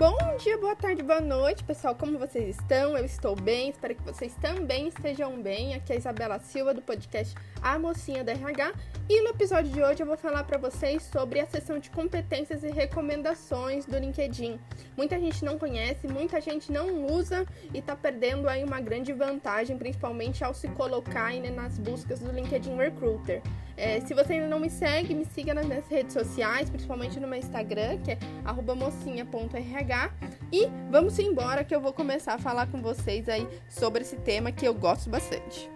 Bom dia, boa tarde, boa noite, pessoal. Como vocês estão? Eu estou bem, espero que vocês também estejam bem. Aqui é a Isabela Silva do podcast A Mocinha da RH e no episódio de hoje eu vou falar para vocês sobre a seção de competências e recomendações do LinkedIn. Muita gente não conhece, muita gente não usa e está perdendo aí uma grande vantagem, principalmente ao se colocar né, nas buscas do LinkedIn Recruiter. É, se você ainda não me segue, me siga nas minhas redes sociais, principalmente no meu Instagram, que é mocinha.rh. E vamos embora que eu vou começar a falar com vocês aí sobre esse tema que eu gosto bastante.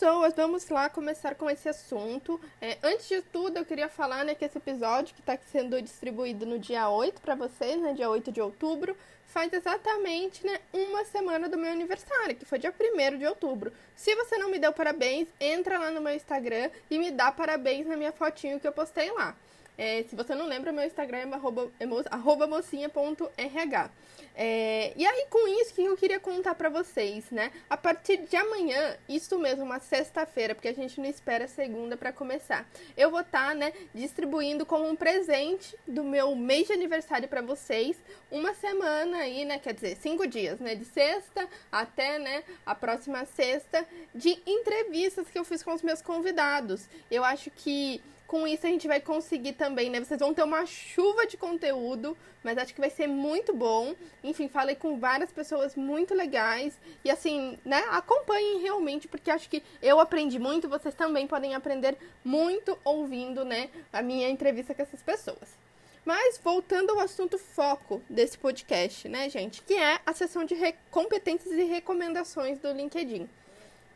Pessoas, vamos lá começar com esse assunto. É, antes de tudo, eu queria falar né, que esse episódio, que está sendo distribuído no dia 8 para vocês, né, dia 8 de outubro, faz exatamente né, uma semana do meu aniversário, que foi dia 1 de outubro. Se você não me deu parabéns, entra lá no meu Instagram e me dá parabéns na minha fotinho que eu postei lá. É, se você não lembra, meu Instagram é arroba, arroba mocinha.rh. É, e aí, com isso, que eu queria contar para vocês, né? A partir de amanhã, isso mesmo, uma sexta-feira, porque a gente não espera segunda para começar. Eu vou estar, tá, né, distribuindo como um presente do meu mês de aniversário para vocês, uma semana aí, né? Quer dizer, cinco dias, né? De sexta até, né, a próxima sexta, de entrevistas que eu fiz com os meus convidados. Eu acho que com isso a gente vai conseguir também, né? Vocês vão ter uma chuva de conteúdo, mas acho que vai ser muito bom. Enfim, falei com várias pessoas muito legais e assim, né? Acompanhem realmente, porque acho que eu aprendi muito, vocês também podem aprender muito ouvindo, né, a minha entrevista com essas pessoas. Mas voltando ao assunto foco desse podcast, né, gente, que é a sessão de competências e recomendações do LinkedIn.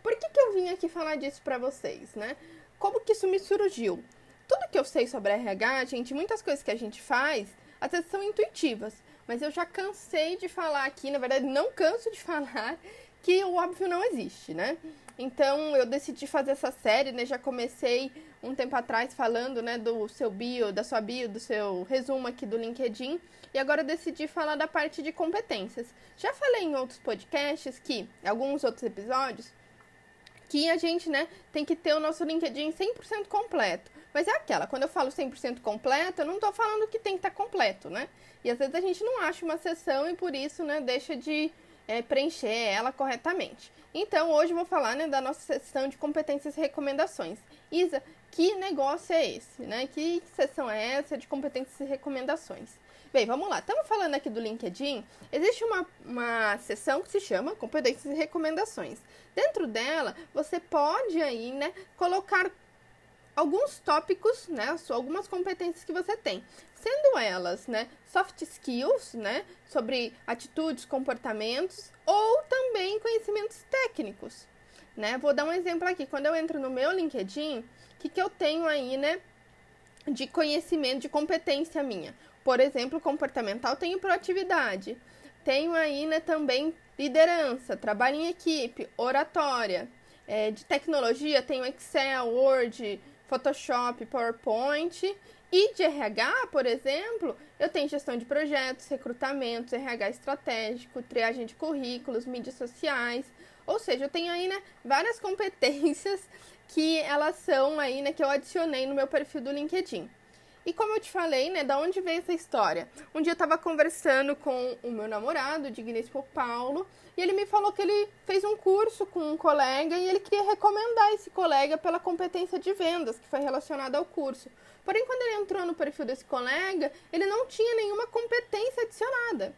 Por que, que eu vim aqui falar disso para vocês, né? Como que isso me surgiu? Tudo que eu sei sobre RH, gente, muitas coisas que a gente faz, às vezes são intuitivas. Mas eu já cansei de falar aqui, na verdade, não canso de falar que o óbvio não existe, né? Então eu decidi fazer essa série, né? Já comecei um tempo atrás falando, né, do seu bio, da sua bio, do seu resumo aqui do LinkedIn, e agora decidi falar da parte de competências. Já falei em outros podcasts que, alguns outros episódios, que a gente, né, tem que ter o nosso LinkedIn 100% completo. Mas é aquela, quando eu falo 100% completo, eu não estou falando que tem que estar tá completo, né? E às vezes a gente não acha uma sessão e por isso, né, deixa de é, preencher ela corretamente. Então, hoje eu vou falar, né, da nossa sessão de competências e recomendações. Isa, que negócio é esse, né? Que sessão é essa de competências e recomendações? Bem, vamos lá. Estamos falando aqui do LinkedIn. Existe uma, uma seção que se chama Competências e Recomendações. Dentro dela, você pode aí, né, colocar alguns tópicos, né, algumas competências que você tem, sendo elas, né, soft skills, né, sobre atitudes, comportamentos ou também conhecimentos técnicos, né? Vou dar um exemplo aqui. Quando eu entro no meu LinkedIn, o que, que eu tenho aí, né, de conhecimento, de competência minha? Por exemplo, comportamental, tenho proatividade. Tenho aí, né, também liderança, trabalho em equipe, oratória. É, de tecnologia, tenho Excel, Word, Photoshop, PowerPoint. E de RH, por exemplo, eu tenho gestão de projetos, recrutamentos, RH estratégico, triagem de currículos, mídias sociais. Ou seja, eu tenho aí né, várias competências que elas são aí, né, que eu adicionei no meu perfil do LinkedIn. E como eu te falei, né, da onde veio essa história? Um dia eu estava conversando com o meu namorado, o digníssimo Paulo, e ele me falou que ele fez um curso com um colega e ele queria recomendar esse colega pela competência de vendas que foi relacionada ao curso. Porém, quando ele entrou no perfil desse colega, ele não tinha nenhuma competência adicionada.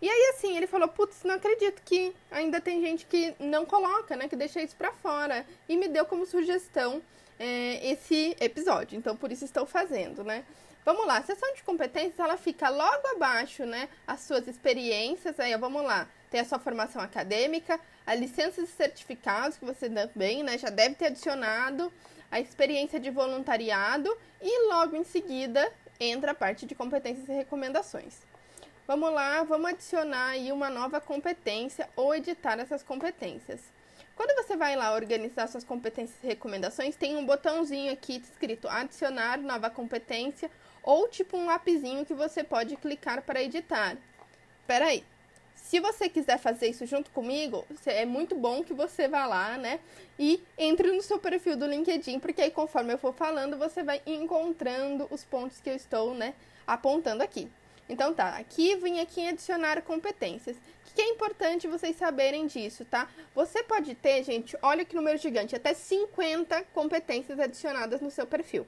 E aí, assim, ele falou: Putz, não acredito que ainda tem gente que não coloca, né? Que deixa isso pra fora. E me deu como sugestão é, esse episódio. Então, por isso estou fazendo, né? Vamos lá, a sessão de competências, ela fica logo abaixo, né? As suas experiências, aí, vamos lá. Tem a sua formação acadêmica, a licenças e certificados, que você também, né, já deve ter adicionado, a experiência de voluntariado e logo em seguida entra a parte de competências e recomendações. Vamos lá, vamos adicionar aí uma nova competência ou editar essas competências. Quando você vai lá organizar suas competências e recomendações, tem um botãozinho aqui escrito adicionar nova competência ou tipo um lapisinho que você pode clicar para editar. Espera aí. Se você quiser fazer isso junto comigo, é muito bom que você vá lá, né? E entre no seu perfil do LinkedIn, porque aí conforme eu for falando, você vai encontrando os pontos que eu estou, né, apontando aqui. Então tá, aqui vim aqui em adicionar competências. O que é importante vocês saberem disso, tá? Você pode ter, gente, olha que número gigante, até 50 competências adicionadas no seu perfil.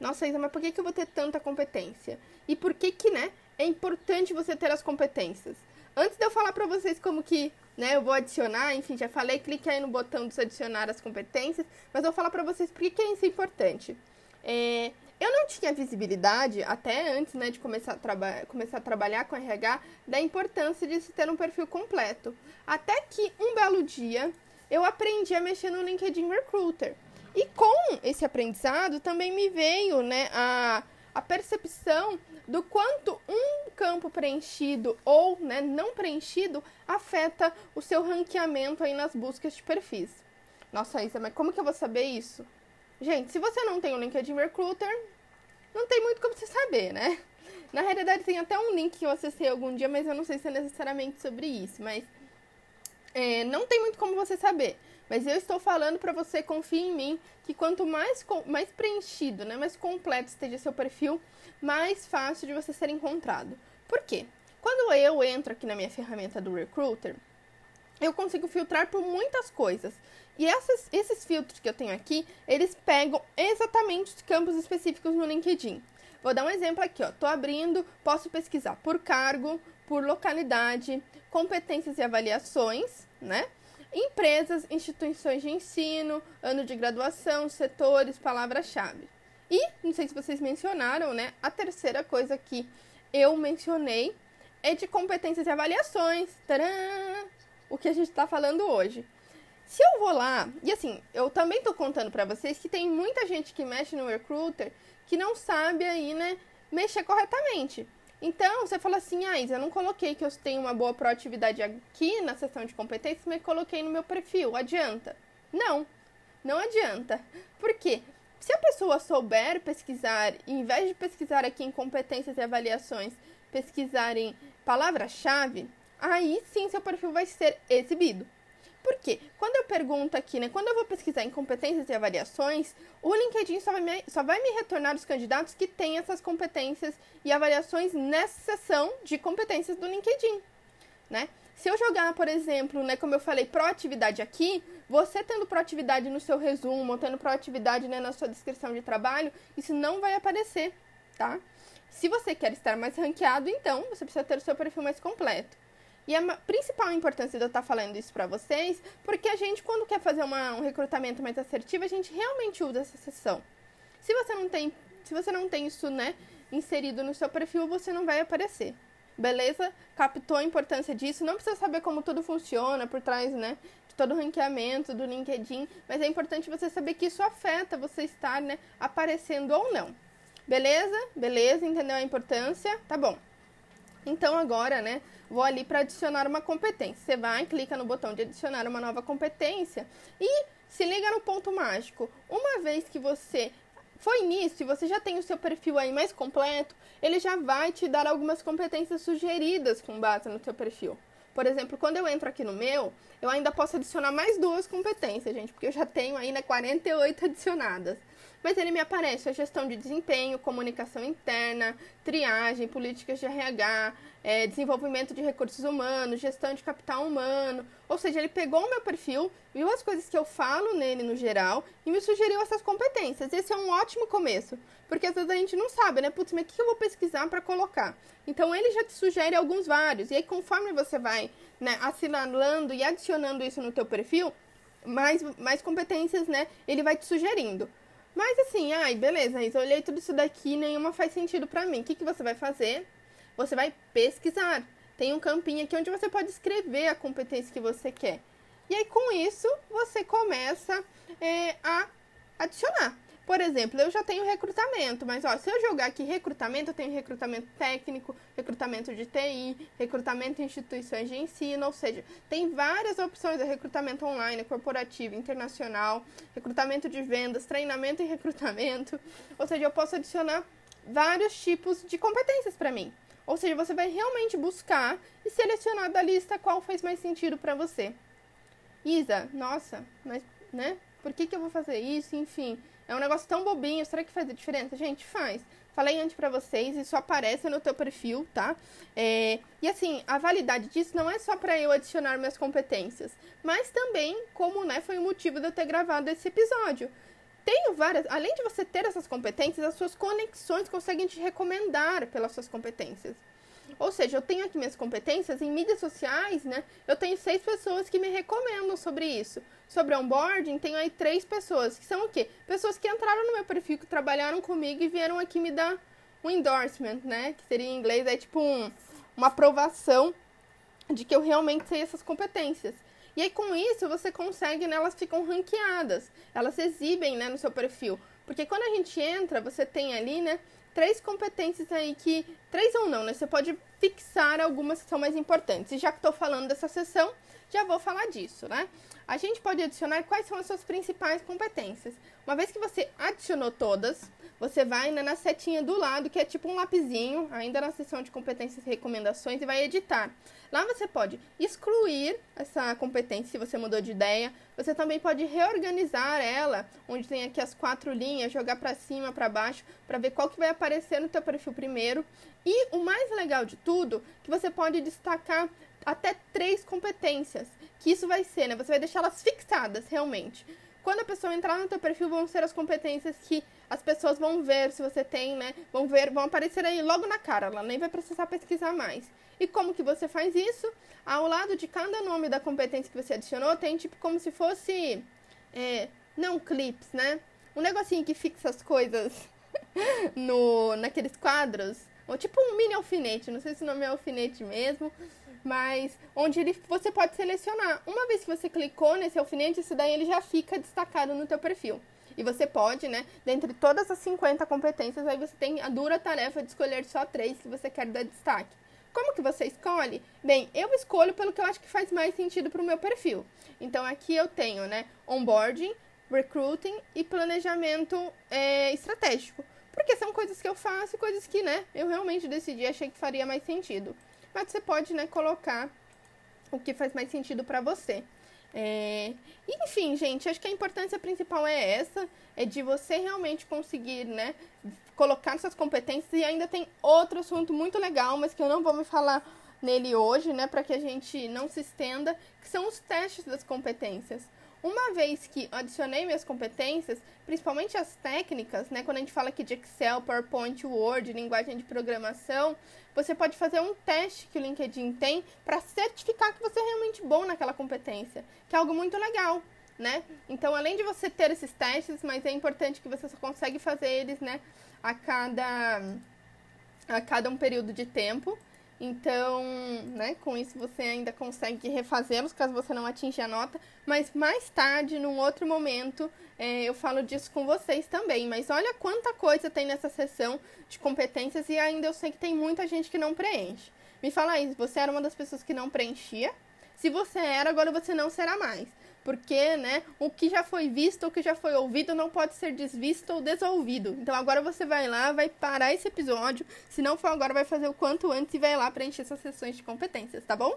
Nossa, Isa, mas por que, que eu vou ter tanta competência? E por que que, né, é importante você ter as competências? Antes de eu falar para vocês como que, né, eu vou adicionar, enfim, já falei, clique aí no botão de adicionar as competências, mas eu vou falar para vocês por que, que é isso importante. É, eu não tinha visibilidade, até antes né, de começar a, começar a trabalhar com RH, da importância de se ter um perfil completo. Até que um belo dia eu aprendi a mexer no LinkedIn Recruiter. E com esse aprendizado também me veio né, a, a percepção do quanto um campo preenchido ou né, não preenchido afeta o seu ranqueamento aí nas buscas de perfis. Nossa, Isa, mas como que eu vou saber isso? Gente, se você não tem o LinkedIn Recruiter, não tem muito como você saber, né? Na realidade, tem até um link que eu acessei algum dia, mas eu não sei se é necessariamente sobre isso. Mas é, não tem muito como você saber. Mas eu estou falando para você, confie em mim, que quanto mais, mais preenchido, né, mais completo esteja seu perfil, mais fácil de você ser encontrado. Por quê? Quando eu entro aqui na minha ferramenta do Recruiter, eu consigo filtrar por muitas coisas. E essas, esses filtros que eu tenho aqui, eles pegam exatamente os campos específicos no LinkedIn. Vou dar um exemplo aqui, ó. Tô abrindo, posso pesquisar por cargo, por localidade, competências e avaliações, né? Empresas, instituições de ensino, ano de graduação, setores, palavra-chave. E, não sei se vocês mencionaram, né? A terceira coisa que eu mencionei é de competências e avaliações. Tcharam! O que a gente está falando hoje. Se eu vou lá, e assim, eu também tô contando para vocês que tem muita gente que mexe no recruiter que não sabe aí, né, mexer corretamente. Então, você fala assim, ah, Isa, eu não coloquei que eu tenho uma boa proatividade aqui na seção de competências, mas coloquei no meu perfil. Adianta? Não, não adianta. Por quê? Se a pessoa souber pesquisar, em vez de pesquisar aqui em competências e avaliações, pesquisar em palavra-chave, aí sim seu perfil vai ser exibido. Por quê? Quando eu pergunto aqui, né, quando eu vou pesquisar em competências e avaliações, o LinkedIn só vai me, só vai me retornar os candidatos que têm essas competências e avaliações nessa seção de competências do LinkedIn, né? Se eu jogar, por exemplo, né, como eu falei, proatividade aqui, você tendo proatividade no seu resumo, tendo proatividade né, na sua descrição de trabalho, isso não vai aparecer, tá? Se você quer estar mais ranqueado, então você precisa ter o seu perfil mais completo. E a principal importância de eu estar falando isso para vocês, porque a gente, quando quer fazer uma, um recrutamento mais assertivo, a gente realmente usa essa sessão. Se você não tem, se você não tem isso, né, inserido no seu perfil, você não vai aparecer. Beleza? Captou a importância disso. Não precisa saber como tudo funciona por trás, né, de todo o ranqueamento do LinkedIn, mas é importante você saber que isso afeta você estar, né, aparecendo ou não. Beleza? Beleza? Entendeu a importância? Tá bom. Então agora, né, vou ali para adicionar uma competência. Você vai, clica no botão de adicionar uma nova competência e se liga no ponto mágico. Uma vez que você foi nisso e você já tem o seu perfil aí mais completo, ele já vai te dar algumas competências sugeridas com base no seu perfil. Por exemplo, quando eu entro aqui no meu, eu ainda posso adicionar mais duas competências, gente, porque eu já tenho ainda 48 adicionadas mas ele me aparece a gestão de desempenho, comunicação interna, triagem, políticas de RH, é, desenvolvimento de recursos humanos, gestão de capital humano. Ou seja, ele pegou o meu perfil, viu as coisas que eu falo nele no geral e me sugeriu essas competências. Esse é um ótimo começo, porque às vezes a gente não sabe, né? Putz, mas o que eu vou pesquisar para colocar? Então ele já te sugere alguns vários. E aí, conforme você vai né, assinalando e adicionando isso no teu perfil, mais, mais competências, né? Ele vai te sugerindo. Mas assim, ai, beleza, Isa, olhei tudo isso daqui, nenhuma faz sentido para mim. O que, que você vai fazer? Você vai pesquisar. Tem um campinho aqui onde você pode escrever a competência que você quer. E aí, com isso, você começa é, a adicionar. Por exemplo, eu já tenho recrutamento, mas ó, se eu jogar aqui recrutamento, eu tenho recrutamento técnico, recrutamento de TI, recrutamento em instituições de ensino, ou seja, tem várias opções de recrutamento online, corporativo, internacional, recrutamento de vendas, treinamento e recrutamento. Ou seja, eu posso adicionar vários tipos de competências para mim. Ou seja, você vai realmente buscar e selecionar da lista qual faz mais sentido para você. Isa, nossa, mas, né? Por que, que eu vou fazer isso? Enfim, é um negócio tão bobinho. Será que faz a diferença? Gente, faz. Falei antes para vocês, isso aparece no teu perfil, tá? É, e assim, a validade disso não é só para eu adicionar minhas competências, mas também como, né, foi o motivo de eu ter gravado esse episódio. Tenho várias, além de você ter essas competências, as suas conexões conseguem te recomendar pelas suas competências. Ou seja, eu tenho aqui minhas competências em mídias sociais, né? Eu tenho seis pessoas que me recomendam sobre isso. Sobre onboarding, tenho aí três pessoas, que são o quê? Pessoas que entraram no meu perfil, que trabalharam comigo e vieram aqui me dar um endorsement, né? Que seria em inglês, é tipo um, uma aprovação de que eu realmente sei essas competências. E aí, com isso, você consegue, né? Elas ficam ranqueadas. Elas exibem, né, no seu perfil. Porque quando a gente entra, você tem ali, né? Três competências aí que. Três ou não, né? Você pode fixar algumas que são mais importantes. E já que estou falando dessa sessão, já vou falar disso, né? A gente pode adicionar quais são as suas principais competências. Uma vez que você adicionou todas, você vai né, na setinha do lado, que é tipo um lapisinho, ainda na seção de competências e recomendações, e vai editar. Lá você pode excluir essa competência se você mudou de ideia. Você também pode reorganizar ela, onde tem aqui as quatro linhas, jogar para cima, para baixo, para ver qual que vai aparecer no teu perfil primeiro. E o mais legal de tudo, que você pode destacar até três competências, que isso vai ser, né? Você vai deixá-las fixadas realmente. Quando a pessoa entrar no teu perfil, vão ser as competências que as pessoas vão ver se você tem, né? Vão ver, vão aparecer aí logo na cara, ela nem vai precisar pesquisar mais. E como que você faz isso? Ao lado de cada nome da competência que você adicionou, tem tipo como se fosse. É, não clips, né? Um negocinho que fixa as coisas no, naqueles quadros. Ou tipo um mini alfinete, não sei se o nome é alfinete mesmo, mas onde ele, você pode selecionar. Uma vez que você clicou nesse alfinete, isso daí ele já fica destacado no teu perfil. E você pode, né, dentre todas as 50 competências, aí você tem a dura tarefa de escolher só três que você quer dar destaque. Como que você escolhe? Bem, eu escolho pelo que eu acho que faz mais sentido para o meu perfil. Então aqui eu tenho, né, onboarding, recruiting e planejamento é, estratégico. Porque são coisas que eu faço e coisas que, né, eu realmente decidi, achei que faria mais sentido mas você pode né, colocar o que faz mais sentido para você. É... Enfim, gente, acho que a importância principal é essa, é de você realmente conseguir, né, colocar suas competências e ainda tem outro assunto muito legal, mas que eu não vou me falar nele hoje, né, para que a gente não se estenda, que são os testes das competências. Uma vez que adicionei minhas competências, principalmente as técnicas, né, quando a gente fala aqui de Excel, PowerPoint, Word, linguagem de programação, você pode fazer um teste que o LinkedIn tem para certificar que você é realmente bom naquela competência, que é algo muito legal, né? Então, além de você ter esses testes, mas é importante que você só consegue fazer eles, né, a cada a cada um período de tempo. Então, né, com isso você ainda consegue refazê-los caso você não atinja a nota. Mas mais tarde, num outro momento, é, eu falo disso com vocês também. Mas olha quanta coisa tem nessa sessão de competências e ainda eu sei que tem muita gente que não preenche. Me fala aí, você era uma das pessoas que não preenchia? Se você era, agora você não será mais porque, né, o que já foi visto, o que já foi ouvido não pode ser desvisto ou desouvido. Então agora você vai lá, vai parar esse episódio, se não for agora vai fazer o quanto antes e vai lá preencher essas sessões de competências, tá bom?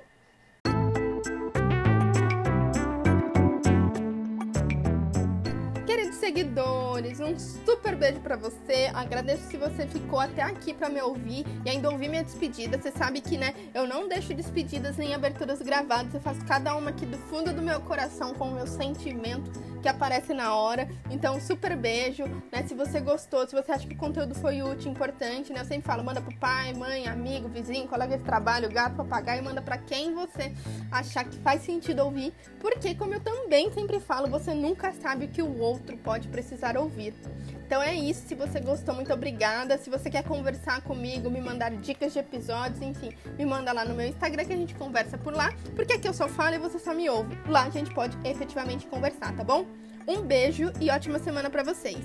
Seguidores, um super beijo para você. Agradeço se você ficou até aqui para me ouvir e ainda ouvir minha despedida. Você sabe que, né, eu não deixo despedidas nem aberturas gravadas. Eu faço cada uma aqui do fundo do meu coração com o meu sentimento que aparece na hora. Então, super beijo, né? Se você gostou, se você acha que o conteúdo foi útil, importante, né? Eu sempre falo, manda pro pai, mãe, amigo, vizinho, colega de trabalho, gato, papagaio, manda para quem você achar que faz sentido ouvir, porque como eu também sempre falo, você nunca sabe o que o outro pode precisar ouvir. Então é isso. Se você gostou, muito obrigada. Se você quer conversar comigo, me mandar dicas de episódios, enfim, me manda lá no meu Instagram que a gente conversa por lá. Porque aqui eu só falo e você só me ouve. Lá a gente pode efetivamente conversar, tá bom? Um beijo e ótima semana para vocês!